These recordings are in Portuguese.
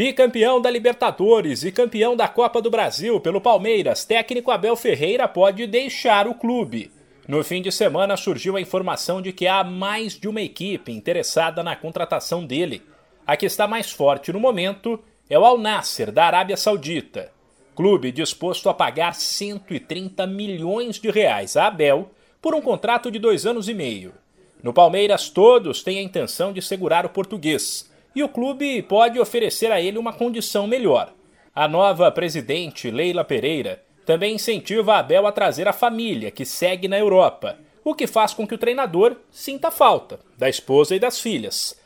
Bicampeão da Libertadores e campeão da Copa do Brasil pelo Palmeiras, técnico Abel Ferreira pode deixar o clube. No fim de semana surgiu a informação de que há mais de uma equipe interessada na contratação dele. A que está mais forte no momento é o Al Nasser, da Arábia Saudita. Clube disposto a pagar 130 milhões de reais a Abel por um contrato de dois anos e meio. No Palmeiras, todos têm a intenção de segurar o português e o clube pode oferecer a ele uma condição melhor. A nova presidente, Leila Pereira, também incentiva Abel a trazer a família, que segue na Europa, o que faz com que o treinador sinta falta da esposa e das filhas.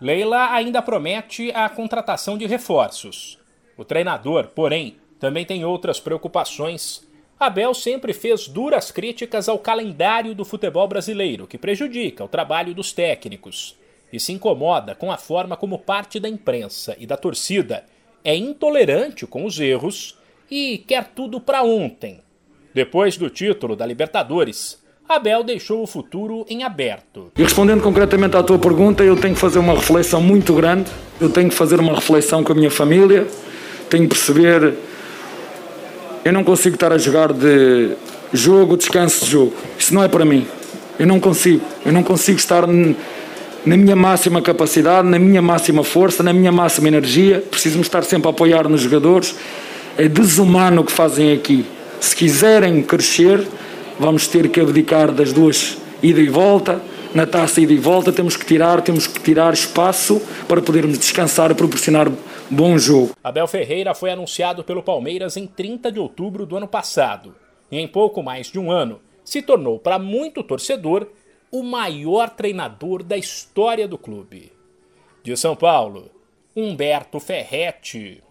Leila ainda promete a contratação de reforços. O treinador, porém, também tem outras preocupações. Abel sempre fez duras críticas ao calendário do futebol brasileiro, que prejudica o trabalho dos técnicos e se incomoda com a forma como parte da imprensa e da torcida é intolerante com os erros e quer tudo para ontem. Depois do título da Libertadores, Abel deixou o futuro em aberto. E respondendo concretamente à tua pergunta, eu tenho que fazer uma reflexão muito grande, eu tenho que fazer uma reflexão com a minha família, tenho que perceber. Eu não consigo estar a jogar de jogo, descanso de jogo. Isso não é para mim. Eu não consigo. Eu não consigo estar na minha máxima capacidade, na minha máxima força, na minha máxima energia. Preciso-me estar sempre a apoiar nos jogadores. É desumano o que fazem aqui. Se quiserem crescer, vamos ter que abdicar das duas ida e volta. Na taça ida e volta temos que tirar, temos que tirar espaço para podermos descansar e proporcionar bom jogo. Abel Ferreira foi anunciado pelo Palmeiras em 30 de outubro do ano passado. E em pouco mais de um ano, se tornou para muito torcedor o maior treinador da história do clube. De São Paulo, Humberto Ferretti.